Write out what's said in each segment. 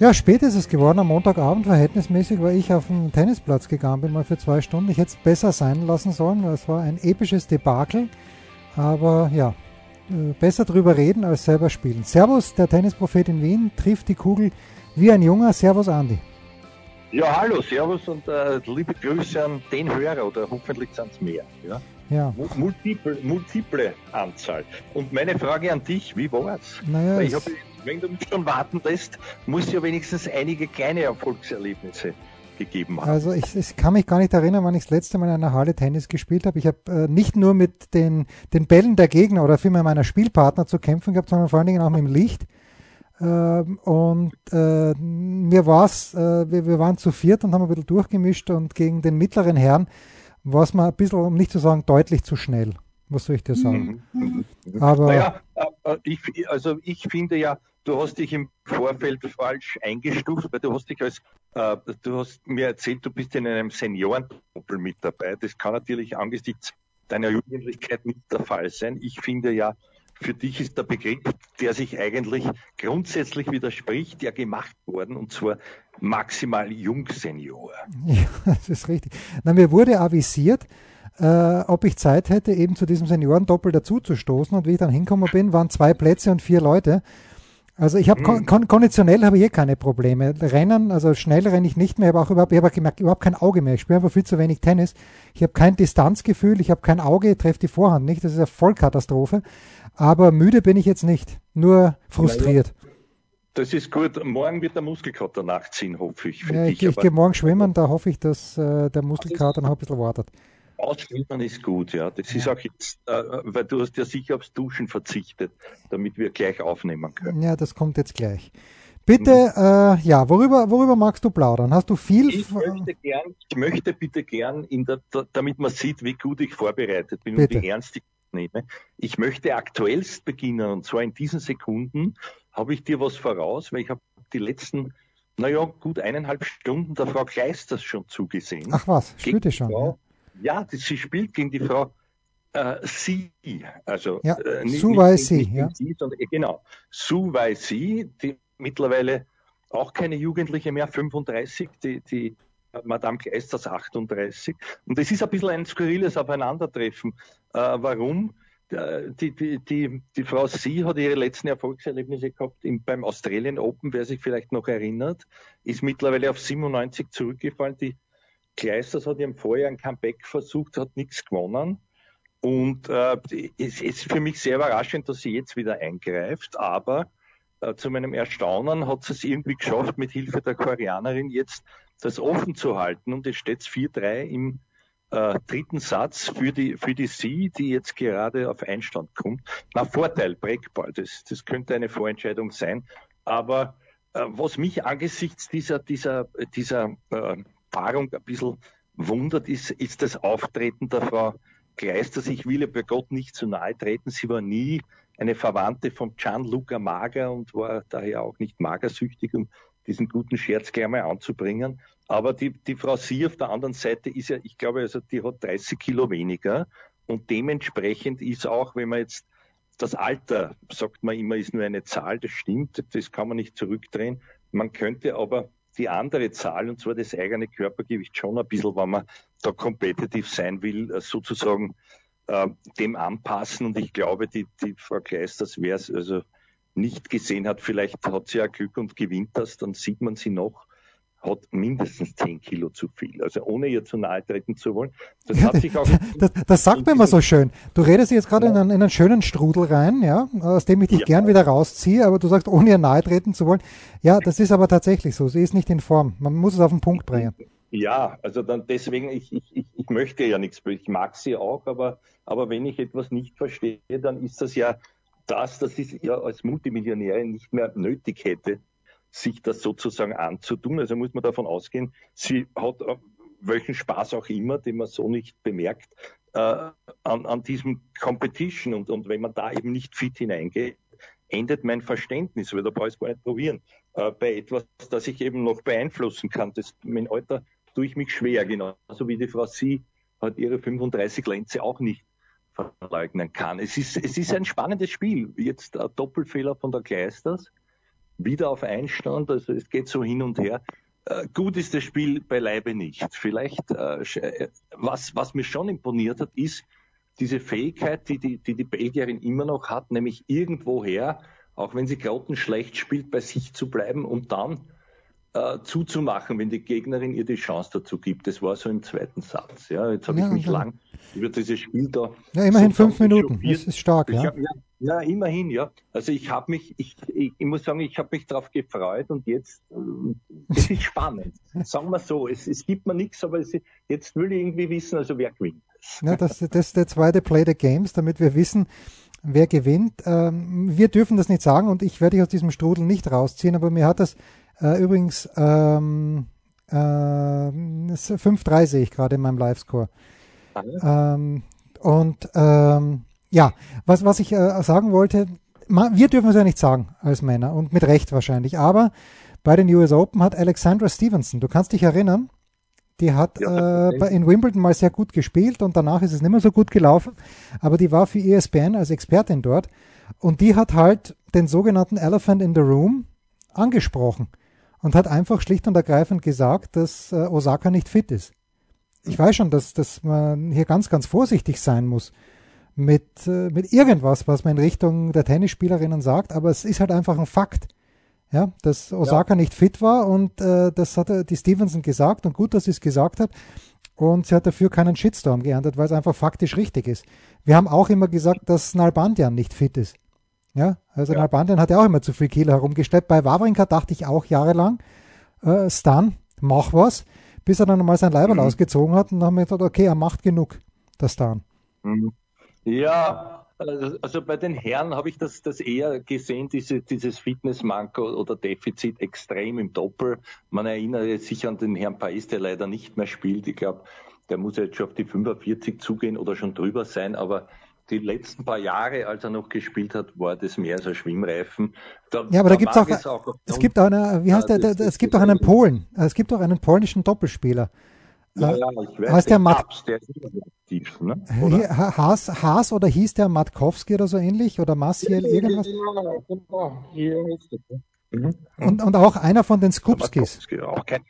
Ja, spät ist es geworden, am Montagabend verhältnismäßig, weil ich auf den Tennisplatz gegangen bin, mal für zwei Stunden. Ich hätte es besser sein lassen sollen, weil es war ein episches Debakel. Aber ja, äh, besser drüber reden als selber spielen. Servus, der Tennisprophet in Wien trifft die Kugel wie ein Junger. Servus, Andi. Ja, hallo, servus und äh, liebe Grüße an den Hörer oder hoffentlich sind es mehr. Ja? Ja. Multiple, multiple Anzahl. Und meine Frage an dich, wie war's? Naja, Weil ich es- hab, wenn du mich schon warten lässt, muss es ja wenigstens einige kleine Erfolgserlebnisse gegeben haben. Also ich, ich kann mich gar nicht erinnern, wann ich das letzte Mal in einer Halle Tennis gespielt habe. Ich habe äh, nicht nur mit den, den Bällen der Gegner oder vielmehr meiner Spielpartner zu kämpfen gehabt, sondern vor allen Dingen auch mit dem Licht. Ähm, und äh, mir war's, äh, wir, wir waren zu viert und haben ein bisschen durchgemischt und gegen den mittleren Herrn war es mal ein bisschen, um nicht zu sagen, deutlich zu schnell. Was soll ich dir sagen? Mhm. Aber Naja, äh, ich, also ich finde ja, du hast dich im Vorfeld falsch eingestuft, weil du hast dich als, äh, du hast mir erzählt, du bist in einem Seniorendoppel mit dabei. Das kann natürlich angesichts deiner Jugendlichkeit nicht der Fall sein. Ich finde ja, für dich ist der Begriff, der sich eigentlich grundsätzlich widerspricht, ja gemacht worden, und zwar maximal Jungsenior. Ja, das ist richtig. Na, mir wurde avisiert, äh, ob ich Zeit hätte, eben zu diesem Seniorendoppel dazuzustoßen. Und wie ich dann hingekommen bin, waren zwei Plätze und vier Leute. Also ich habe kon kon konditionell habe ich eh keine Probleme. Rennen, also schnell renne ich nicht mehr, ich habe auch überhaupt, ich habe gemerkt, überhaupt kein Auge mehr. Ich spiele einfach viel zu wenig Tennis. Ich habe kein Distanzgefühl, ich habe kein Auge, ich treffe die Vorhand nicht. Das ist eine Vollkatastrophe. Aber müde bin ich jetzt nicht, nur frustriert. Das ist gut. Morgen wird der Muskelkater nachziehen, hoffe ich. Ja, ich ich Aber- gehe morgen schwimmen, da hoffe ich, dass äh, der Muskelkater noch ein bisschen wartet. Ausschwimmen ist gut, ja. Das ist auch jetzt, äh, weil du hast ja sicher aufs Duschen verzichtet, damit wir gleich aufnehmen können. Ja, das kommt jetzt gleich. Bitte, äh, ja, worüber, worüber magst du plaudern? Hast du viel? Ich möchte gern, ich möchte bitte gern, der, da, damit man sieht, wie gut ich vorbereitet bin Bitte. und wie ernst ich nehme. Ich möchte aktuellst beginnen und zwar in diesen Sekunden habe ich dir was voraus, weil ich habe die letzten, naja, gut eineinhalb Stunden der Frau Kleisters schon zugesehen. Ach was, spürte schon. Frau, ja, das, sie spielt gegen die Frau äh, Sie, also Ja, äh, nicht, Su Wei Si, ja. Sie, sondern äh, genau, Su Wei Si, die mittlerweile auch keine Jugendliche mehr, 35, die, die äh, Madame Kleisters 38. Und das ist ein bisschen ein skurriles Aufeinandertreffen. Äh, warum? Äh, Die, die, die, die Frau Sie hat ihre letzten Erfolgserlebnisse gehabt im, beim Australian Open, wer sich vielleicht noch erinnert, ist mittlerweile auf 97 zurückgefallen. Die Kleisters hat im Vorjahr ein Comeback versucht, hat nichts gewonnen. Und äh, es ist für mich sehr überraschend, dass sie jetzt wieder eingreift. Aber äh, zu meinem Erstaunen hat sie es irgendwie geschafft, mit Hilfe der Koreanerin jetzt das offen zu halten. Und es steht 4-3 im äh, dritten Satz für die, für die Sie, die jetzt gerade auf Einstand kommt. Na, Vorteil, Breakball, das, das könnte eine Vorentscheidung sein. Aber äh, was mich angesichts dieser, dieser, dieser äh, Paarung ein bisschen wundert, ist, ist das Auftreten der Frau Kleisters. Ich will ihr bei Gott nicht zu nahe treten. Sie war nie eine Verwandte von Gianluca Mager und war daher auch nicht magersüchtig, um diesen guten Scherz gleich mal anzubringen. Aber die, die Frau Sie auf der anderen Seite ist ja, ich glaube, also die hat 30 Kilo weniger und dementsprechend ist auch, wenn man jetzt das Alter, sagt man immer, ist nur eine Zahl, das stimmt, das kann man nicht zurückdrehen. Man könnte aber die andere Zahl, und zwar das eigene Körpergewicht, schon ein bisschen, wenn man da kompetitiv sein will, äh, sozusagen äh, dem anpassen. Und ich glaube, die, die Frau Kleisters, wer es also nicht gesehen hat, vielleicht hat sie ja Glück und gewinnt das, dann sieht man sie noch, hat mindestens 10 Kilo zu viel. Also ohne ihr zu nahe treten zu wollen. Das Ja, hat sich auch Das, das sagt man immer so schön. Du redest jetzt gerade in, einen, in einen schönen Strudel rein, ja, aus dem ich dich Ja. gern wieder rausziehe, aber du sagst, ohne ihr nahe treten zu wollen. Ja, das ist aber tatsächlich so. Sie ist nicht in Form. Man muss es auf den Punkt bringen. Ja, also dann deswegen, ich, ich, ich, ich möchte ja nichts, ich mag sie auch, aber, aber wenn ich etwas nicht verstehe, dann ist das ja das, dass ich ja als Multimillionärin nicht mehr nötig hätte, sich das sozusagen anzutun. Also muss man davon ausgehen, sie hat äh, welchen Spaß auch immer, den man so nicht bemerkt, äh, an, an diesem Competition. Und, und wenn man da eben nicht fit hineingeht, endet mein Verständnis, weil da brauche ich es gar nicht probieren, äh, bei etwas, das ich eben noch beeinflussen kann. Das, mein Alter tue ich mich schwer, genauso wie die Frau Sie hat ihre 35 Lenze auch nicht verleugnen kann. Es ist, es ist ein spannendes Spiel. Jetzt ein Doppelfehler von der Kleisters, wieder auf Einstand, also es geht so hin und her. Äh, gut ist das Spiel beileibe nicht. Vielleicht, äh, äh, was, was mir schon imponiert hat, ist diese Fähigkeit, die die, die die Belgierin immer noch hat, nämlich irgendwoher, auch wenn sie grottenschlecht spielt, bei sich zu bleiben und dann äh, zuzumachen, wenn die Gegnerin ihr die Chance dazu gibt. Das war so im zweiten Satz. Ja, jetzt habe ja, ich mich lang über dieses Spiel da. Ja, immerhin fünf Minuten. Das ist stark, ja. Hab, ja. Ja, immerhin, ja. Also ich habe mich, ich, ich, ich, muss sagen, ich habe mich darauf gefreut und jetzt, es ist spannend. sagen wir so, es, es gibt mir nichts, aber es, jetzt will ich irgendwie wissen, also wer gewinnt. Ja, das, das ist der zweite Play the Games, damit wir wissen, wer gewinnt. Ähm, wir dürfen das nicht sagen und ich werde dich aus diesem Strudel nicht rausziehen, aber mir hat das äh, übrigens ähm, äh, 5-3 sehe ich gerade in meinem Livescore. Ähm, und ähm, ja, was, was ich äh, sagen wollte, wir dürfen es ja nicht sagen als Männer und mit Recht wahrscheinlich, aber bei den US Open hat Alexandra Stevenson, du kannst dich erinnern, die hat ja, äh, in Wimbledon mal sehr gut gespielt und danach ist es nicht mehr so gut gelaufen, aber die war für ESPN als Expertin dort und die hat halt den sogenannten Elephant in the Room angesprochen und hat einfach schlicht und ergreifend gesagt, dass äh, Osaka nicht fit ist. Ich weiß schon, dass, dass man hier ganz, ganz vorsichtig sein muss mit, äh, mit irgendwas, was man in Richtung der Tennisspielerinnen sagt, aber es ist halt einfach ein Fakt. Ja, dass Osaka ja. nicht fit war und äh, das hat die Stevenson gesagt und gut, dass sie es gesagt hat. Und sie hat dafür keinen Shitstorm geerntet, weil es einfach faktisch richtig ist. Wir haben auch immer gesagt, dass Nalbandian nicht fit ist. Ja, also ja. Nalbandian hat ja auch immer zu viel Kilo herumgestellt. Bei Wawrinka dachte ich auch jahrelang, äh, Stan, mach was, bis er dann mal sein Leiberl mhm. ausgezogen hat und dann haben wir gedacht, okay, er macht genug, der Stan. Mhm. Ja, also, also bei den Herren habe ich das, das eher gesehen, diese, dieses Fitnessmanko oder Defizit extrem im Doppel. Man erinnert sich an den Herrn Pais, der leider nicht mehr spielt. Ich glaube, der muss jetzt schon auf die 45 zugehen oder schon drüber sein, aber die letzten paar Jahre, als er noch gespielt hat, war das mehr so Schwimmreifen. Da, ja, aber da, da gibt's auch, es, auch, es gibt auch eine, wie heißt der, der, es gibt auch einen Polen, es gibt auch einen polnischen Doppelspieler. Ja, ja, ich weiß, heißt der, Mat Tabs, der ist ne? Oder? Haas, Haas oder hieß der Matkowski oder so ähnlich oder Maciel irgendwas? Ja, genau. Es. Mhm. Und, und auch einer von den Skupskis. Auch kein,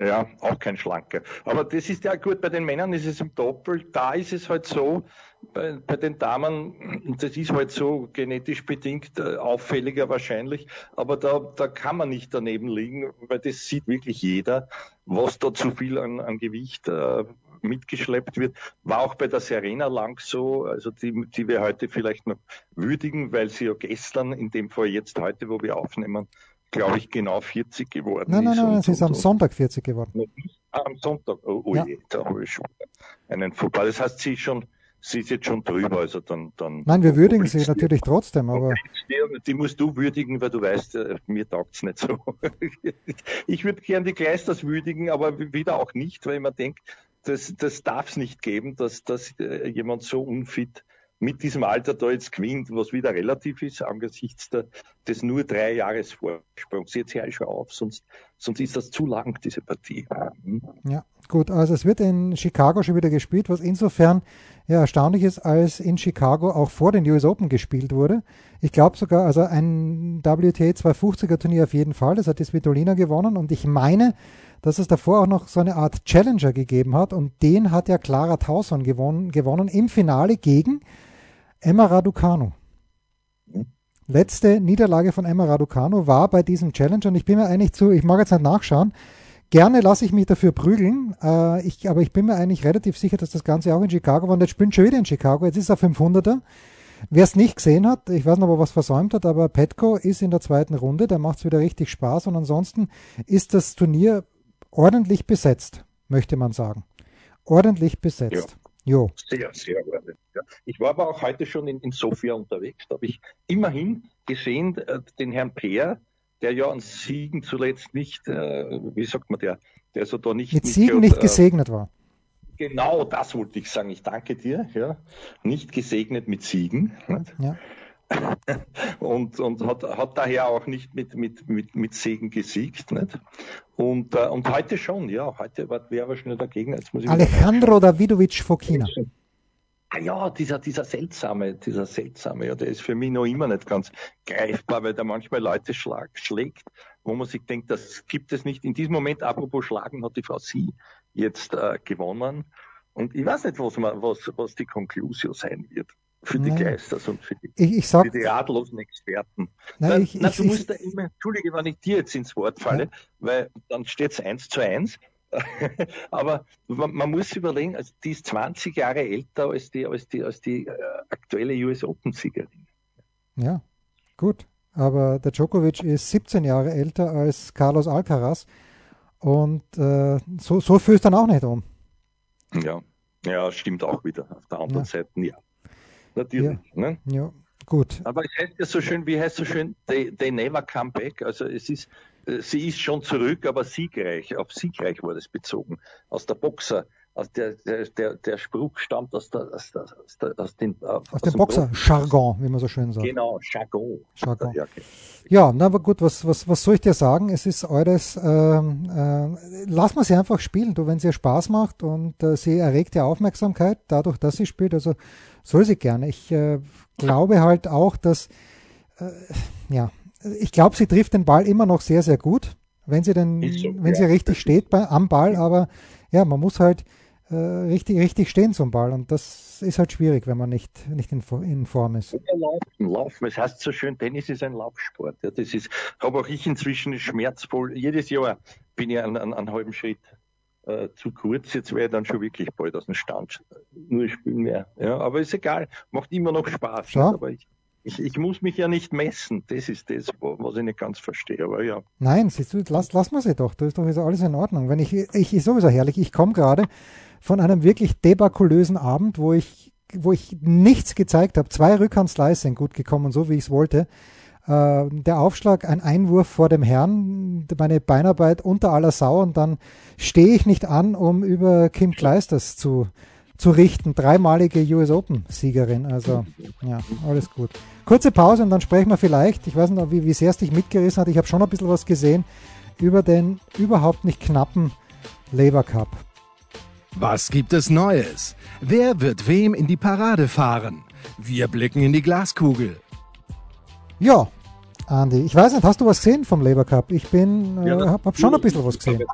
ja, auch kein Schlanke. Aber das ist ja gut, bei den Männern ist es im Doppel, da ist es halt so, bei, bei den Damen, das ist halt so genetisch bedingt äh, auffälliger wahrscheinlich, aber da, da kann man nicht daneben liegen, weil das sieht wirklich jeder, was da zu viel an, an Gewicht äh, mitgeschleppt wird. War auch bei der Serena lang so, also die, die wir heute vielleicht noch würdigen, weil sie ja gestern, in dem Fall jetzt heute, wo wir aufnehmen, glaube ich, genau 40 geworden nein, ist. Nein, nein, nein, sie ist am Sonntag 40 geworden. Am Sonntag, oh, oh ja. je, da habe ich schon einen Fauxpas. Das heißt, sie ist schon sie ist jetzt schon drüber, also dann. dann Nein, wir würdigen sie natürlich trotzdem, aber. Die musst du würdigen, weil du weißt, äh, mir taugt es nicht so. Ich würde gern die Kleisters würdigen, aber wieder auch nicht, weil man denkt, das, das darf es nicht geben, dass, dass äh, jemand so unfit mit diesem Alter da jetzt gewinnt, was wieder relativ ist, angesichts der, des nur drei Jahres Vorsprungs. Jetzt ich schon auf, sonst, sonst ist das zu lang, diese Partie. Hm? Ja, gut, also es wird in Chicago schon wieder gespielt, was insofern ja erstaunlich ist, als in Chicago auch vor den US Open gespielt wurde. Ich glaube sogar, also ein WTA 250er Turnier auf jeden Fall, das hat die Svitolina gewonnen und ich meine, dass es davor auch noch so eine Art Challenger gegeben hat und den hat ja Clara Tauson gewonnen, gewonnen im Finale gegen Emma Raducanu. Hm? Letzte Niederlage von Emma Raducanu war bei diesem Challenger und ich bin mir eigentlich zu, ich mag jetzt nicht nachschauen, gerne lasse ich mich dafür prügeln, äh, ich, aber ich bin mir eigentlich relativ sicher, dass das Ganze auch in Chicago war und jetzt spielt schon wieder in Chicago, jetzt ist er 500er. Wer es nicht gesehen hat, ich weiß nicht, ob er was versäumt hat, aber Petko ist in der zweiten Runde, der macht es wieder richtig Spaß und ansonsten ist das Turnier ordentlich besetzt, möchte man sagen. Ordentlich besetzt. Jo. Sehr, sehr ordentlich. Ja. Ich war aber auch heute schon in, in Sofia unterwegs. Da habe ich immerhin gesehen, äh, den Herrn Peer, der ja an Siegen zuletzt nicht, äh, wie sagt man der, der so da nicht mit Siegen nicht, nicht gesegnet war. Genau, das wollte ich sagen. Ich danke dir. Ja, nicht gesegnet mit Siegen. Ja. und, und hat, hat daher auch nicht mit, mit, mit, mit Segen gesiegt. Nicht? Und, äh, und heute schon, ja, heute wäre aber schnell der Gegner. Jetzt muss ich Alejandro Davidovic Fokina. Ah ja, dieser, dieser seltsame, dieser seltsame, ja, der ist für mich noch immer nicht ganz greifbar, weil der manchmal Leute schlag, schlägt, wo man sich denkt, das gibt es nicht. In diesem Moment, apropos Schlagen, hat die Frau Sie jetzt äh, gewonnen. Und ich weiß nicht, was, man, was, was die Conclusio sein wird für die Geisters und für die, ich, ich sag, für die ratlosen Experten. Nein, na, ich, na, du ich, musst da immer, entschuldige, wenn ich dir jetzt ins Wort falle, ja. weil dann steht es eins zu eins. Aber man, man, muss überlegen, also die ist 20 Jahre älter als die, als die, als die äh, aktuelle US Open-Siegerin. Ja, gut. Aber der Djokovic ist 17 Jahre älter als Carlos Alcaraz. Und äh, so, so fühlst du dann auch nicht um. Ja, ja, stimmt auch wieder. Auf der anderen ja. Seite, ja. Natürlich. Ja. Ne? ja, gut. Aber es heißt ja so schön, wie heißt so schön, they, they never come back. Also es ist, äh, sie ist schon zurück, aber siegreich. Auf siegreich wurde es bezogen. Aus der Boxer aus der, der, der, Spruch stammt aus, der, aus, der, aus, der, aus, den, äh, aus, aus dem Boxer-Jargon, wie man so schön sagt. Genau, Jargon. Jargon. Ja, okay. ja, na aber gut, was, was, was soll ich dir sagen? Es ist eures, ähm, äh, lass mal sie einfach spielen, du, wenn sie Spaß macht und äh, sie erregt ja Aufmerksamkeit dadurch, dass sie spielt, also soll sie gerne. Ich äh, glaube halt auch, dass, äh, ja, ich glaube, sie trifft den Ball immer noch sehr, sehr gut, wenn sie denn, so, wenn ja. sie richtig steht bei, am Ball, aber ja, man muss halt äh, richtig, richtig stehen zum Ball. Und das ist halt schwierig, wenn man nicht, nicht in, in Form ist. Laufen, laufen. Es heißt so schön, Tennis ist ein Laufsport. Ja, das ist, habe auch ich inzwischen schmerzvoll. Jedes Jahr bin ich einen, einen, einen halben Schritt äh, zu kurz. Jetzt wäre ich dann schon wirklich bald aus dem Stand. Nur spielen mehr. Ja, aber ist egal. Macht immer noch Spaß. Ja. Aber ich, ich, ich, muss mich ja nicht messen. Das ist das, was ich nicht ganz verstehe. Aber ja. Nein, siehst du, lass, lass mal sie doch. Das ist doch alles in Ordnung. Wenn ich, ich ist sowieso herrlich. Ich komme gerade von einem wirklich debakulösen Abend, wo ich, wo ich nichts gezeigt habe. Zwei Rückhandslice sind gut gekommen, so wie ich es wollte. Äh, der Aufschlag, ein Einwurf vor dem Herrn, meine Beinarbeit unter aller Sau und dann stehe ich nicht an, um über Kim Kleisters zu, zu richten. Dreimalige US Open Siegerin. Also ja, alles gut. Kurze Pause und dann sprechen wir vielleicht, ich weiß nicht, wie, wie sehr es dich mitgerissen hat, ich habe schon ein bisschen was gesehen über den überhaupt nicht knappen Labour Cup. Was gibt es Neues? Wer wird wem in die Parade fahren? Wir blicken in die Glaskugel. Ja, Andi, ich weiß nicht, hast du was gesehen vom Labour Cup? Ich bin, äh, habe hab schon ein bisschen was gesehen.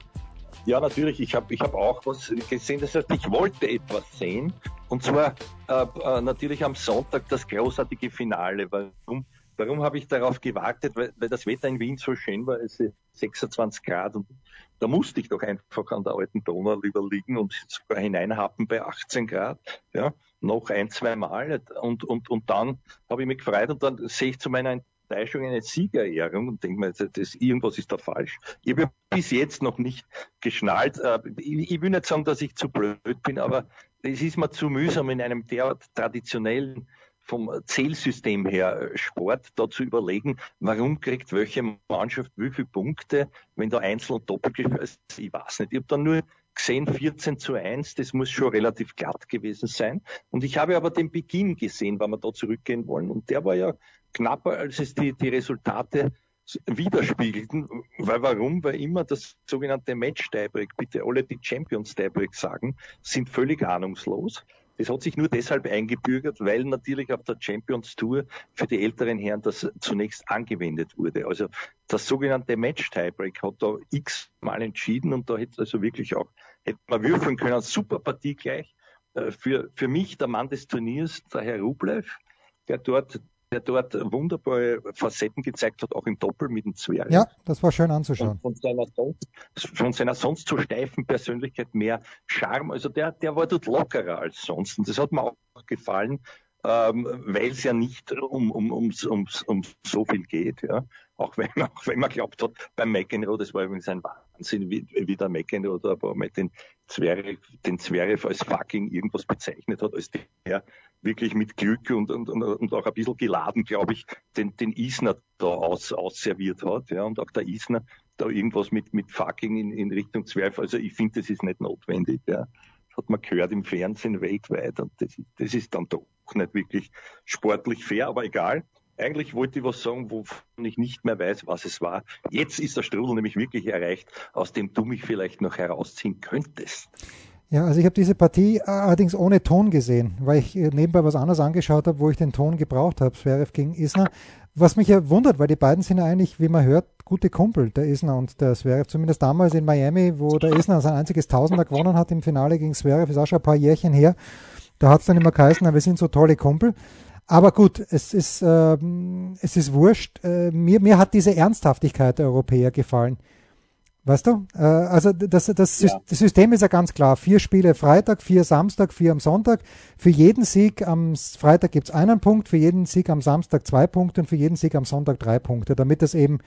Ja, natürlich. Ich habe ich hab auch was gesehen. Das heißt, ich wollte etwas sehen. Und zwar äh, äh, natürlich am Sonntag das großartige Finale. Warum, warum habe ich darauf gewartet? Weil, weil das Wetter in Wien so schön war. Es ist 26 Grad und da musste ich doch einfach an der alten Donau lieber liegen und sogar hineinhappen bei 18 Grad. Ja, noch ein, zwei Mal. Und, und, und dann habe ich mich gefreut und dann sehe ich zu meiner Enttäuschung eine Siegerehrung und denke mir, das, irgendwas ist da falsch. Ich habe bis jetzt noch nicht geschnallt. Äh, ich, will nicht sagen, dass ich zu blöd bin, aber es ist mir zu mühsam in einem derart traditionellen vom Zählsystem her äh, Sport da zu überlegen, warum kriegt welche Mannschaft wie viele Punkte, wenn da einzeln doppelt ist. Ich weiß nicht. Ich habe dann nur gesehen 14 zu 1, das muss schon relativ glatt gewesen sein. Und ich habe aber den Beginn gesehen, wenn wir da zurückgehen wollen. Und der war ja knapper, als es die, die Resultate widerspiegelten. Weil warum? Weil immer das sogenannte Match-Tiebreak, bitte alle die Champions-Tiebreak sagen, sind völlig ahnungslos. Das hat sich nur deshalb eingebürgert, weil natürlich auf der Champions Tour für die älteren Herren das zunächst angewendet wurde. Also das sogenannte Match-Tiebreak hat da x-mal entschieden und da hätte also wirklich auch, hätte man würfeln können. Super Partie gleich. Äh, für, für mich der Mann des Turniers, der Herr Rublev, der dort der dort wunderbare Facetten gezeigt hat, auch im Doppel mit dem Zwerg. Ja, das war schön anzuschauen. Von seiner, sonst, von seiner sonst so steifen Persönlichkeit mehr Charme. Also der, der war dort lockerer als sonst. Und das hat mir auch gefallen. Ähm, weil es ja nicht um, um, um, um, um so viel geht. Ja. Auch wenn, auch wenn man glaubt hat, beim McEnroe, das war übrigens ein Wahnsinn, wie, wie der McEnroe da mal den Zverev, den Zverev als fucking irgendwas bezeichnet hat, als der wirklich mit Glück und, und, und auch ein bisschen geladen, glaube ich, den, den Isner da aus, ausserviert hat. Ja, und auch der Isner da irgendwas mit, mit fucking in, in Richtung Zverev. Also ich finde, das ist nicht notwendig. Ja. Hat man gehört im Fernsehen weltweit und das, das ist dann doch nicht wirklich sportlich fair, aber egal. Eigentlich wollte ich was sagen, wovon ich nicht mehr weiß, was es war. Jetzt ist der Strudel nämlich wirklich erreicht, aus dem du mich vielleicht noch herausziehen könntest. Ja, also ich habe diese Partie allerdings ohne Ton gesehen, weil ich äh, nebenbei was anderes angeschaut habe, wo ich den Ton gebraucht habe, Zverev gegen Isner. Was mich ja wundert, weil die beiden sind ja eigentlich, wie man hört, gute Kumpel, der Isner und der Zverev. Zumindest damals in Miami, wo der Isner sein einziges Tausender gewonnen hat im Finale gegen Zverev, ist auch schon ein paar Jährchen her. Da hat es dann immer geheißen, wir sind so tolle Kumpel. Aber gut, es ist, äh, es ist wurscht. Äh, mir, mir hat diese Ernsthaftigkeit der Europäer gefallen. Weißt du? Äh, also das, das, ja. das System ist ja ganz klar. Vier Spiele Freitag, vier Samstag, vier am Sonntag. Für jeden Sieg am Freitag gibt's einen Punkt, für jeden Sieg am Samstag zwei Punkte und für jeden Sieg am Sonntag drei Punkte, damit es eben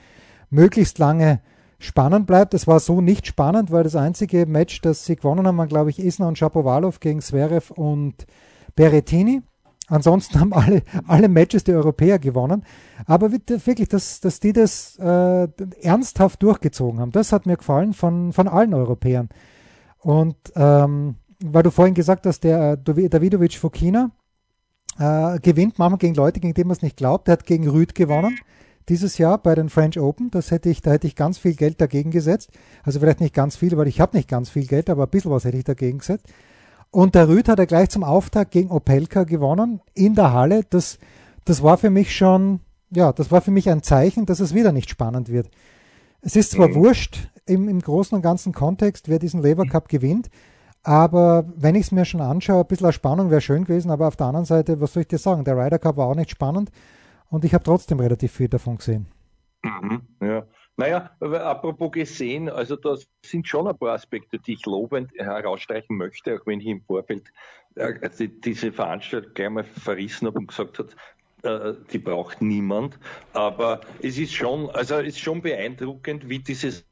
möglichst lange spannend bleibt. Es war so nicht spannend, weil das einzige Match, das sie gewonnen haben, waren, glaube ich, Isner und Shapovalov gegen Zverev und Berrettini. Ansonsten haben alle, alle Matches die Europäer gewonnen. Aber wirklich, dass, dass die das äh, ernsthaft durchgezogen haben, das hat mir gefallen von, von allen Europäern. Und ähm, weil du vorhin gesagt hast, der Davidovic Fokina äh, gewinnt manchmal gegen Leute, gegen die man es nicht glaubt. Der hat gegen Rüd gewonnen dieses Jahr bei den French Open. Das hätte ich, da hätte ich ganz viel Geld dagegen gesetzt. Also vielleicht nicht ganz viel, weil ich habe nicht ganz viel Geld, aber ein bisschen was hätte ich dagegen gesetzt. Und der Rüd hat er gleich zum Auftakt gegen Opelka gewonnen in der Halle. Das, das war für mich schon, ja, das war für mich ein Zeichen, dass es wieder nicht spannend wird. Es ist zwar mhm. wurscht im, im großen und ganzen Kontext, wer diesen Lever Cup gewinnt, aber wenn ich es mir schon anschaue, ein bisschen Spannung wäre schön gewesen, aber auf der anderen Seite, was soll ich dir sagen, der Ryder Cup war auch nicht spannend und ich habe trotzdem relativ viel davon gesehen. Mhm, ja. Naja, apropos gesehen, also da sind schon ein paar Aspekte, die ich lobend herausstreichen möchte, auch wenn ich im Vorfeld äh, diese Veranstaltung gleich mal verrissen habe und gesagt habe, äh, die braucht niemand. Aber es ist schon, also es ist schon beeindruckend, wie dieses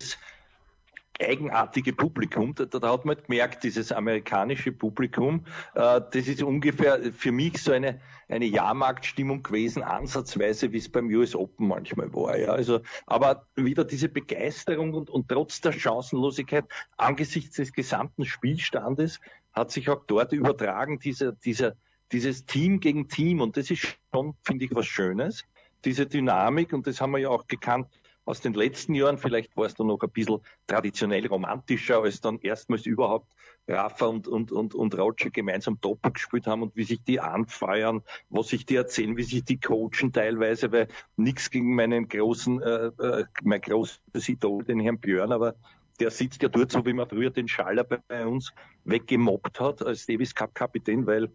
eigenartige Publikum. Da, da, hat man gemerkt, dieses amerikanische Publikum, äh, das ist ungefähr für mich so eine, eine Jahrmarktstimmung gewesen, ansatzweise, wie es beim US Open manchmal war. Ja. Also, aber wieder diese Begeisterung und, und trotz der Chancenlosigkeit angesichts des gesamten Spielstandes hat sich auch dort übertragen, dieser, dieser, dieses Team gegen Team. Und das ist schon, finde ich, was Schönes. Diese Dynamik, und das haben wir ja auch gekannt, aus den letzten Jahren. Vielleicht war es dann noch ein bisschen traditionell romantischer, als dann erstmals überhaupt Rafa und, und, und, und Roger gemeinsam Doppel gespielt haben und wie sich die anfeuern, was sich die erzählen, wie sich die coachen teilweise, weil nichts gegen meinen großen, äh, äh, mein großes Idol, den Herrn Björn, aber der sitzt ja dort so, wie man früher den Schaller bei, uns weggemobbt hat als Davis Cup Kapitän, weil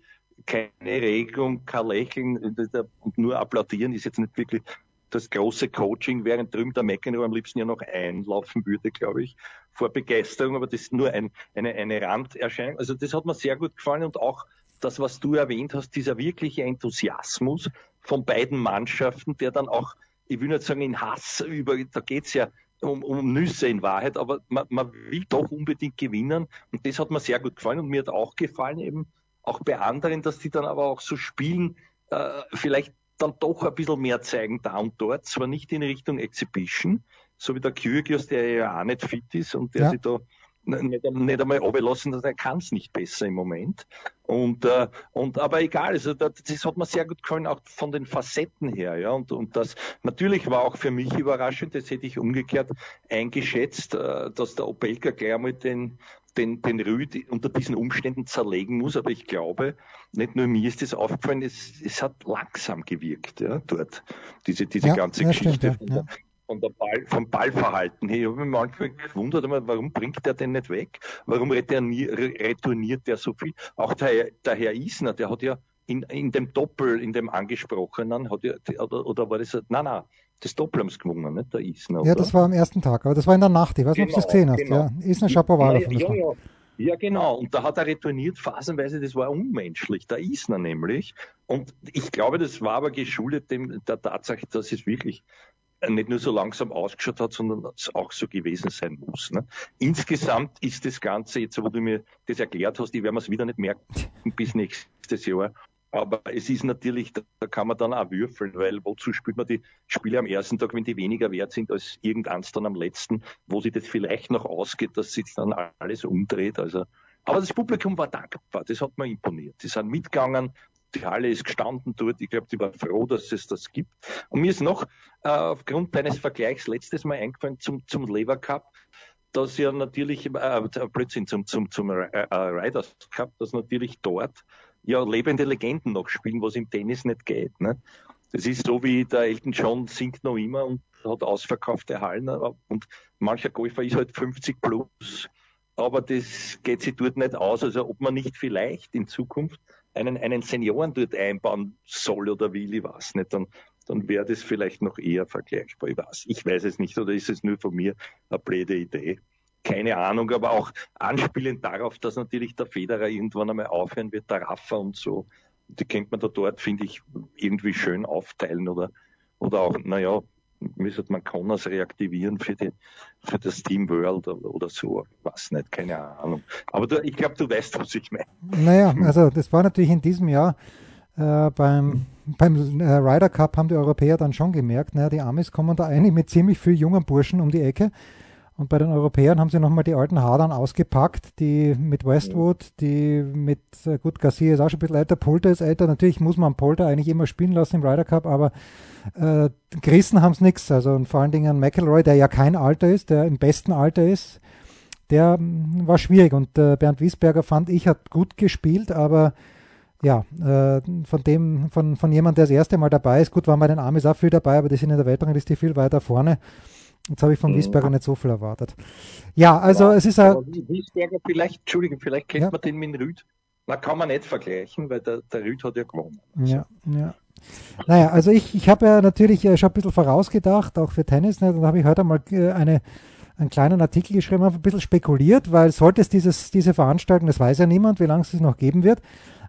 keine Regelung, kein Lächeln und nur applaudieren ist jetzt nicht wirklich das große Coaching, während drüben der McEnroe am liebsten ja noch einlaufen würde, glaube ich, vor Begeisterung, aber das ist nur ein, eine, eine Randerscheinung. Also das hat mir sehr gut gefallen und auch das, was du erwähnt hast, dieser wirkliche Enthusiasmus von beiden Mannschaften, der dann auch, ich will nicht sagen in Hass über, da geht's ja um, um Nüsse in Wahrheit, aber man, man will doch unbedingt gewinnen und das hat mir sehr gut gefallen und mir hat auch gefallen eben auch bei anderen, dass die dann aber auch so spielen, äh, vielleicht dann doch ein bisschen mehr zeigen da und dort, zwar nicht in Richtung Exhibition, so wie der Kyrgios, der ja auch nicht fit ist und der ja. sich da nicht, nicht einmal runterlassen, er kann es nicht besser im Moment. Und, äh, und aber egal, also das, das hat mir sehr gut gefallen, auch von den Facetten her, ja. Und, und das natürlich war auch für mich überraschend, das hätte ich umgekehrt eingeschätzt, äh, dass der Opelka gleich einmal den, den, den Rüd unter diesen Umständen zerlegen muss. Aber ich glaube, nicht nur mir ist das aufgefallen, es, es hat langsam gewirkt, ja, dort, diese, diese ja, ganze Geschichte. Stimmt, ja, von, der, Ball, vom Ballverhalten her. Ich habe mich manchmal gewundert, warum bringt der denn nicht weg? Warum retourniert der so viel? Auch der, der Herr Isner, der hat ja in, in dem Doppel, in dem angesprochenen, hat ja, oder, oder war das, nein, nein, das Doppel haben sie gewonnen, nicht der Isner. Ja, das war am ersten Tag, aber das war in der Nacht. Ich weiß nicht, genau, ob du das gesehen hast. Genau. Ja, Isner Shapovalov. Ja, ja, Ja, genau. Und da hat er retourniert, phasenweise, das war unmenschlich. Der Isner nämlich. Und ich glaube, das war aber geschuldet dem, der Tatsache, dass es wirklich nicht nur so langsam ausgeschaut hat, sondern es auch so gewesen sein muss. Ne? Insgesamt ist das Ganze, jetzt wo du mir das erklärt hast, ich werde es wieder nicht merken bis nächstes Jahr. Aber es ist natürlich, da kann man dann auch würfeln, weil wozu spielt man die Spiele am ersten Tag, wenn die weniger wert sind als irgendeins dann am letzten, wo sich das vielleicht noch ausgeht, dass sich dann alles umdreht. Also, aber das Publikum war dankbar, das hat mir imponiert. Die sind mitgegangen, die Halle ist gestanden dort. Ich glaube, die war froh, dass es das gibt. Und mir ist noch äh, aufgrund deines Vergleichs letztes Mal eingefallen zum, zum Lever Cup, dass ja natürlich, äh, Blödsinn, zum, zum, zum äh, äh, Riders Cup, dass natürlich dort ja lebende Legenden noch spielen, was im Tennis nicht geht. Ne? Das ist so wie der Elton John singt noch immer und hat ausverkaufte Hallen und mancher Golfer ist halt 50 plus, aber das geht sich dort nicht aus. Also ob man nicht vielleicht in Zukunft einen, einen Senioren dort einbauen soll oder will, ich weiß nicht, dann, dann wäre das vielleicht noch eher vergleichbar. Ich weiß, ich weiß es nicht, oder ist es nur von mir eine blöde Idee? Keine Ahnung, aber auch anspielend darauf, dass natürlich der Federer irgendwann einmal aufhören wird, der Raffa und so. Die könnte man da dort, finde ich, irgendwie schön aufteilen oder, oder auch, naja, müsste man Connors reaktivieren für, die, für das Team World oder, oder so. Was nicht, keine Ahnung. Aber du, ich glaube, du weißt, was ich meine. Naja, also das war natürlich in diesem Jahr äh, beim, beim äh, Ryder Cup haben die Europäer dann schon gemerkt, naja, die Amis kommen da eigentlich mit ziemlich viel jungen Burschen um die Ecke. Und bei den Europäern haben sie nochmal die alten Hadern ausgepackt, die mit Westwood, die mit, äh, gut, Garcia ist auch schon ein bisschen älter, Polter ist älter. Natürlich muss man Polter eigentlich immer spielen lassen im Ryder Cup, aber äh, gerissen haben es nichts. Also und vor allen Dingen McElroy, der ja kein Alter ist, der im besten Alter ist, der mh, war schwierig. Und äh, Bernd Wiesberger fand ich, hat gut gespielt, aber ja, äh, von dem, von, von jemand, der das erste Mal dabei ist, gut, waren bei den Amis auch viel dabei, aber die sind in der Weltrangliste viel weiter vorne. Jetzt habe ich von mhm. Wiesberger nicht so viel erwartet. Ja, also ja, es ist ein. Wiesberger vielleicht, Entschuldigung, vielleicht kennt ja. man den mit Rüd. Na, kann man nicht vergleichen, weil der, der Rüd hat ja gewonnen. Ja, ja. Naja, also ich, ich habe ja natürlich äh, schon ein bisschen vorausgedacht, auch für Tennis. Ne? Dann habe ich heute mal äh, eine, einen kleinen Artikel geschrieben, habe ein bisschen spekuliert, weil sollte es dieses, diese Veranstaltung, das weiß ja niemand, wie lange es noch geben wird,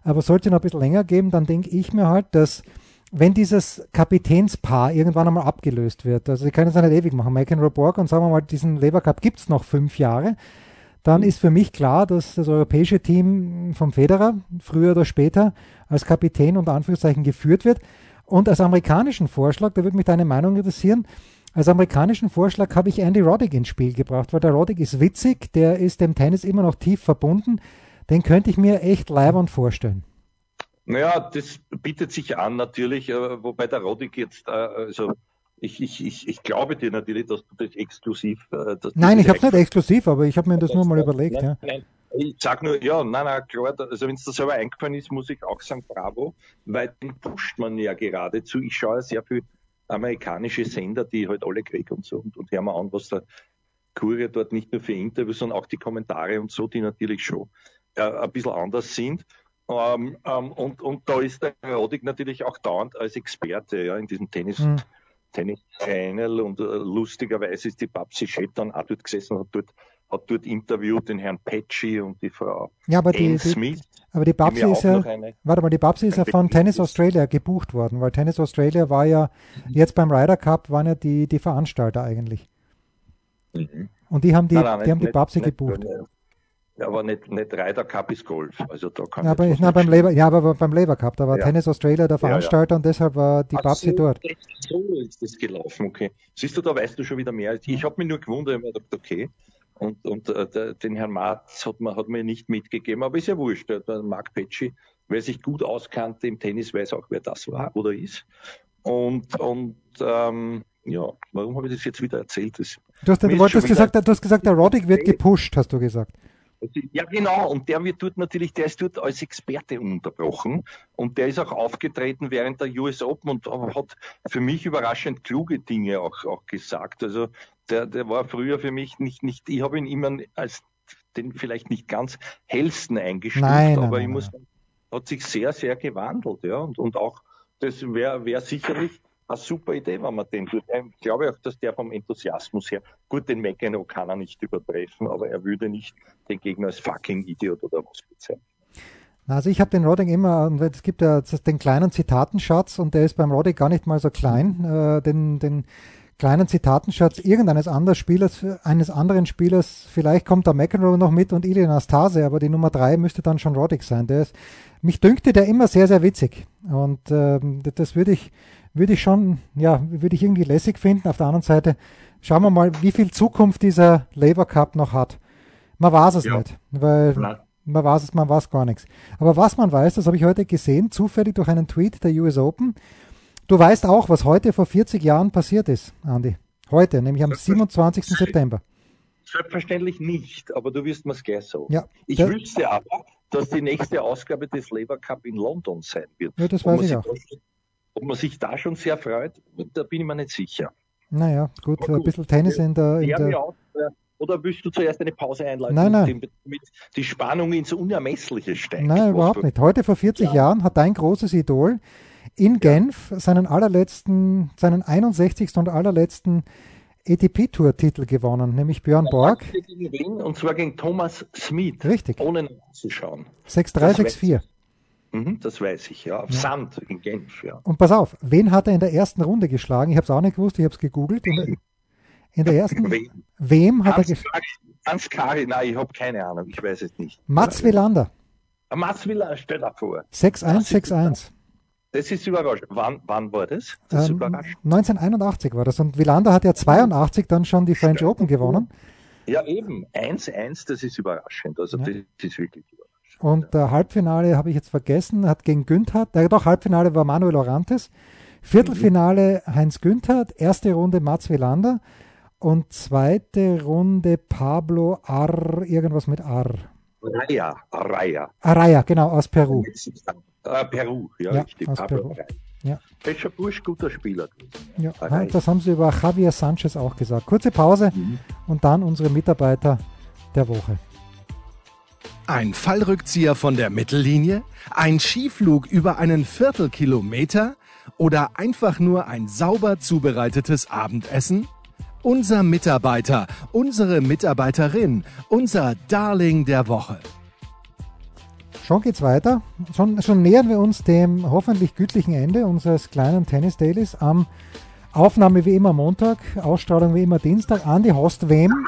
aber sollte es noch ein bisschen länger geben, dann denke ich mir halt, dass wenn dieses Kapitänspaar irgendwann einmal abgelöst wird, also sie können es ja nicht ewig machen, McEnroe Borg und sagen wir mal, diesen Lever Cup gibt es noch fünf Jahre, dann ist für mich klar, dass das europäische Team vom Federer früher oder später als Kapitän unter Anführungszeichen geführt wird. Und als amerikanischen Vorschlag, da würde mich deine Meinung interessieren, als amerikanischen Vorschlag habe ich Andy Roddick ins Spiel gebracht, weil der Roddick ist witzig, der ist dem Tennis immer noch tief verbunden. Den könnte ich mir echt leibend vorstellen. Naja, das bietet sich an natürlich, äh, wobei der Roddick jetzt, äh, also ich, ich, ich, ich glaube dir natürlich, dass du das exklusiv. Äh, nein, ich habe es nicht exklusiv, aber ich habe mir das nur mal überlegt. Nein, ja. nein. Ich sag nur, ja, nein, nein, klar, also wenn es da selber eingefallen ist, muss ich auch sagen, bravo, weil den pusht man ja geradezu. Ich schaue sehr viel amerikanische Sender, die halt alle kriegen und so und, und hören mir an, was der Kurier dort nicht nur für Interviews, sondern auch die Kommentare und so, die natürlich schon äh, ein bisschen anders sind. Ähm, ähm, und, und da ist der Rodig natürlich auch dauernd als Experte ja, in diesem Tennis. Mhm. Tennis Channel und äh, lustigerweise ist die Babsi Schettern auch dort gesessen und hat dort, hat dort interviewt den Herrn Petschi und die Frau ja, aber die, Smith. Die, aber die Babsi ist ja, eine, warte mal, die Babsi ist ja von Tennis Australia gebucht worden, weil Tennis Australia war ja jetzt beim Ryder Cup waren ja die, die Veranstalter eigentlich. Mhm. Und die haben die, nein, nein, die, haben die Babsi nicht, gebucht. Nicht, aber nicht, nicht Ryder Cup ist Golf. Also da kann ja, aber, na, beim Labour, ja, aber beim Labour Cup, da war ja. Tennis Australia der Veranstalter ja, und deshalb war die Babsi so, dort. So ist das gelaufen, okay. Siehst du, da weißt du schon wieder mehr. Ich habe mich nur gewundert, ich habe gedacht, okay. Und, und äh, den Herrn Marz hat man, hat mir nicht mitgegeben, aber ist ja wurscht. Der Mark Petschi, wer sich gut auskannte im Tennis, weiß auch, wer das war oder ist. Und, und ähm, ja, warum habe ich das jetzt wieder erzählt? Das, du, hast, du, wolltest gesagt, du hast gesagt, der Roddick wird gepusht, hast du gesagt. Ja, genau. Und der wird dort natürlich, der ist dort als Experte unterbrochen. Und der ist auch aufgetreten während der US Open und hat für mich überraschend kluge Dinge auch, auch gesagt. Also der, der war früher für mich nicht, nicht, ich habe ihn immer als den vielleicht nicht ganz hellsten eingestuft, nein, aber nein, ich muss sagen, hat sich sehr, sehr gewandelt, ja. Und, und auch, das wäre wär sicherlich eine super Idee, wenn man den tut. Ich glaube auch, dass der vom Enthusiasmus her, gut, den McEnroe kann er nicht übertreffen, aber er würde nicht den Gegner als fucking Idiot oder was bezeichnen. Also ich habe den Roddick immer, es gibt ja den kleinen Zitatenschatz und der ist beim Roddick gar nicht mal so klein. Äh, den, den kleinen Zitatenschatz irgendeines anderen Spielers, eines anderen Spielers, vielleicht kommt da McEnroe noch mit und Ilian Astase, aber die Nummer drei müsste dann schon Roddick sein. Der ist, mich dünkte der immer sehr, sehr witzig. Und äh, das würde ich, würde ich schon, ja, würde ich irgendwie lässig finden. Auf der anderen Seite schauen wir mal, wie viel Zukunft dieser Labour Cup noch hat. Man weiß es ja. nicht, weil man weiß es, man weiß gar nichts. Aber was man weiß, das habe ich heute gesehen, zufällig durch einen Tweet der US Open. Du weißt auch, was heute vor 40 Jahren passiert ist, Andy. Heute, nämlich am 27. September. Selbstverständlich nicht, aber du wirst mir es gleich sagen. Ja, ich wüsste aber, dass die nächste Ausgabe des Labour Cup in London sein wird. Ja, das weiß ich auch. Ob man sich da schon sehr freut, da bin ich mir nicht sicher. Naja, gut, gut. ein bisschen Tennis in der. In der aus, äh, oder willst du zuerst eine Pause einleiten, nein, nein. damit die Spannung ins Unermessliche steigt? Nein, überhaupt nicht. Heute vor 40 ja. Jahren hat dein großes Idol in Genf seinen allerletzten, seinen 61. und allerletzten ATP-Tour-Titel gewonnen, nämlich Björn Borg. Und zwar gegen Thomas Smith. Richtig. Ohne nachzuschauen. 6-3, 6-4. Mhm, das weiß ich, ja. Auf ja. Sand in Genf, ja. Und pass auf, wen hat er in der ersten Runde geschlagen? Ich habe es auch nicht gewusst, ich habe es gegoogelt. In der, in der ersten. Wem, wem hat Hans er geschlagen? Hans Kari, nein, ich habe keine Ahnung, ich weiß es nicht. Mats Wilander. Ah, Mats Wilander, stell dir vor. 6-1, 6-1. Das ist überraschend. Wann, wann war das? Das ist ähm, überraschend. 1981 war das. Und Wilander hat ja 82 dann schon die French Open gewonnen. Ja, eben. 1-1, das ist überraschend. Also ja. das ist wirklich. Und der Halbfinale habe ich jetzt vergessen, hat gegen Günther, äh, doch, Halbfinale war Manuel Orantes. Viertelfinale Heinz Günther, erste Runde Mats Wilander und zweite Runde Pablo Ar, irgendwas mit Ar. Araya, Araya. Araya, genau, aus Peru. Äh, Peru, ja, ja richtig. Aus Pablo Peru. Ja. Fescher Bursch, guter Spieler. Ja, das haben sie über Javier Sanchez auch gesagt. Kurze Pause mhm. und dann unsere Mitarbeiter der Woche. Ein Fallrückzieher von der Mittellinie? Ein Skiflug über einen Viertelkilometer? Oder einfach nur ein sauber zubereitetes Abendessen? Unser Mitarbeiter, unsere Mitarbeiterin, unser Darling der Woche. Schon geht's weiter. Schon, schon nähern wir uns dem hoffentlich gütlichen Ende unseres kleinen Tennis Dailies am Aufnahme wie immer Montag, Ausstrahlung wie immer Dienstag. Andi, hast wem?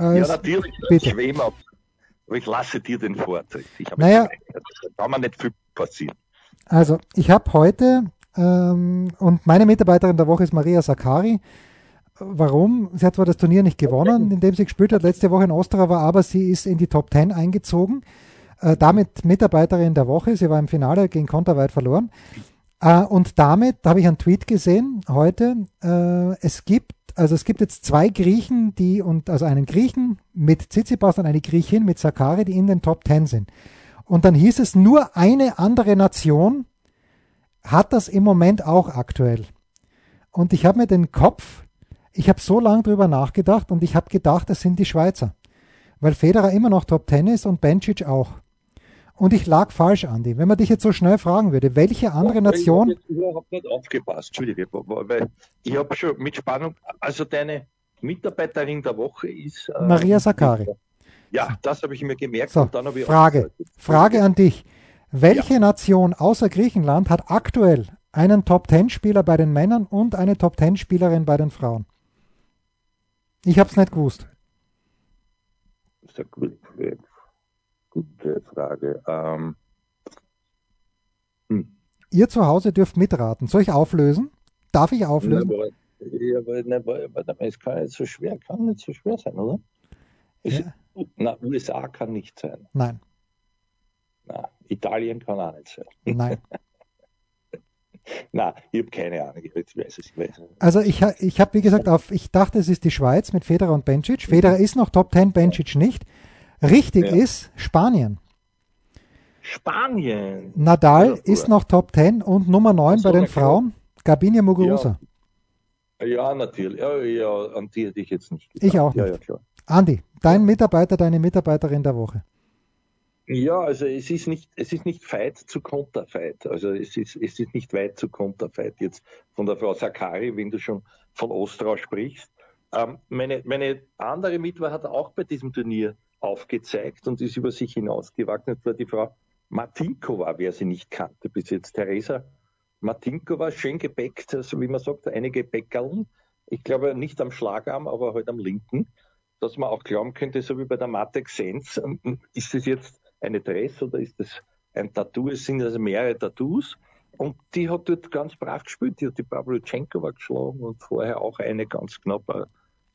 Äh, ja, natürlich. Bitte. Wem aber ich lasse dir den Vortritt. Ich naja, da kann man nicht viel passieren. Also, ich habe heute, ähm, und meine Mitarbeiterin der Woche ist Maria Sakari. Warum? Sie hat zwar das Turnier nicht gewonnen, indem sie gespielt hat, letzte Woche in Ostrava, aber sie ist in die Top 10 eingezogen. Äh, damit Mitarbeiterin der Woche. Sie war im Finale gegen Konterweit verloren. Äh, und damit habe ich einen Tweet gesehen heute. Äh, es gibt also es gibt jetzt zwei Griechen, die und also einen Griechen mit Tsitsipas und eine Griechin mit Sakari, die in den Top Ten sind. Und dann hieß es, nur eine andere Nation hat das im Moment auch aktuell. Und ich habe mir den Kopf, ich habe so lange drüber nachgedacht und ich habe gedacht, es sind die Schweizer. Weil Federer immer noch Top Ten ist und Bencic auch. Und ich lag falsch, Andi. Wenn man dich jetzt so schnell fragen würde, welche andere Nation. Ich habe nicht aufgepasst, Entschuldige, weil ich habe schon mit Spannung, also deine Mitarbeiterin der Woche ist. Äh, Maria Sakari. Ja, das habe ich mir gemerkt. So, Frage, Frage an dich. Welche ja. Nation außer Griechenland hat aktuell einen Top-10-Spieler bei den Männern und eine Top-10-Spielerin bei den Frauen? Ich habe es nicht gewusst. Das ist ja gut gute Frage. Ähm, hm. Ihr zu Hause dürft mitraten. Soll ich auflösen? Darf ich auflösen? Ja, aber, ja, aber, aber es kann nicht so schwer, kann nicht so schwer sein, oder? Ja. na, USA kann nicht sein. Nein. Na, Italien kann auch nicht sein. Nein. Na, ich habe keine Ahnung. Ich weiß es, ich Also ich, ich habe, wie gesagt, auf, ich dachte, es ist die Schweiz mit Federer und Bencic. Federer ist noch Top 10, Bencic nicht. Richtig ja. ist Spanien. Spanien. Nadal ist noch Top 10 und Nummer 9 bei den Frauen, Gabinia Muguruza. Ja. ja, natürlich. Ja, ja, an die hätte ich jetzt nicht gedacht. Ich auch nicht. Ja, ja, klar. Andi, dein Mitarbeiter, deine Mitarbeiterin der Woche. Ja, also es ist nicht, es ist nicht Fight zu Konterfight. Also es ist, es ist nicht weit zu Konterfight jetzt von der Frau Sakari, wenn du schon von Ostrau sprichst. Ähm, meine, meine andere Mitwahl hat auch bei diesem Turnier aufgezeigt und ist über sich hinausgewachsen. Das war die Frau Martinkova, wer sie nicht kannte bis jetzt. Theresa Martinkova, schön gebäckt, also wie man sagt, einige Bäckerln. Ich glaube nicht am Schlagarm, aber halt am linken. Dass man auch glauben könnte, so wie bei der Matex Sens, ähm, ist es jetzt eine Dress oder ist das ein Tattoo? Es sind also mehrere Tattoos. Und die hat dort ganz brav gespielt. Die hat die Pavlyuchenkova geschlagen und vorher auch eine ganz knapp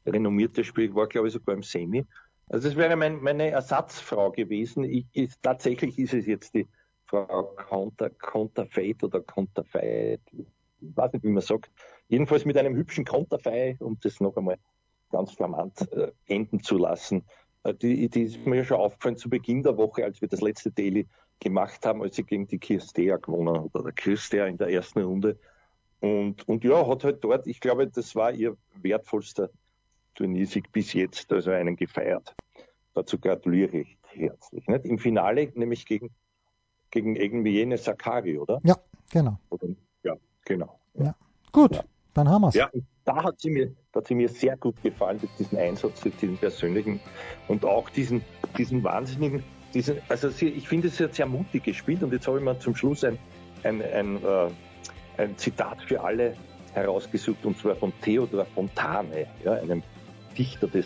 renommierte Spiel, war glaube ich sogar im Semi. Also das wäre mein, meine Ersatzfrau gewesen. Ich, ist, tatsächlich ist es jetzt die Frau Conter, Conterfeit oder Conterfeit, ich weiß nicht, wie man sagt. Jedenfalls mit einem hübschen Konterfei, um das noch einmal ganz flamant äh, enden zu lassen. Äh, die, die ist mir schon aufgefallen zu Beginn der Woche, als wir das letzte Daily gemacht haben, als sie gegen die Kirstea gewonnen hat, oder der Kirstea in der ersten Runde. Und, und ja, hat halt dort, ich glaube, das war ihr wertvollster Turniersieg bis jetzt, also einen gefeiert. Dazu gratuliere ich herzlich. Nicht? Im Finale, nämlich gegen, gegen Egmiene Sakari, oder? Ja, genau. Oder, ja, genau. Ja. Gut, ja. dann haben wir es. Ja, da hat sie mir, hat sie mir sehr gut gefallen, mit diesem Einsatz, mit diesem persönlichen und auch diesen, diesen wahnsinnigen, diesen, also sie, ich finde, sie hat sehr mutig gespielt und jetzt habe ich mir zum Schluss ein, ein, ein, äh, ein Zitat für alle herausgesucht und zwar von Theodor Fontane, ja, einem Dichter des,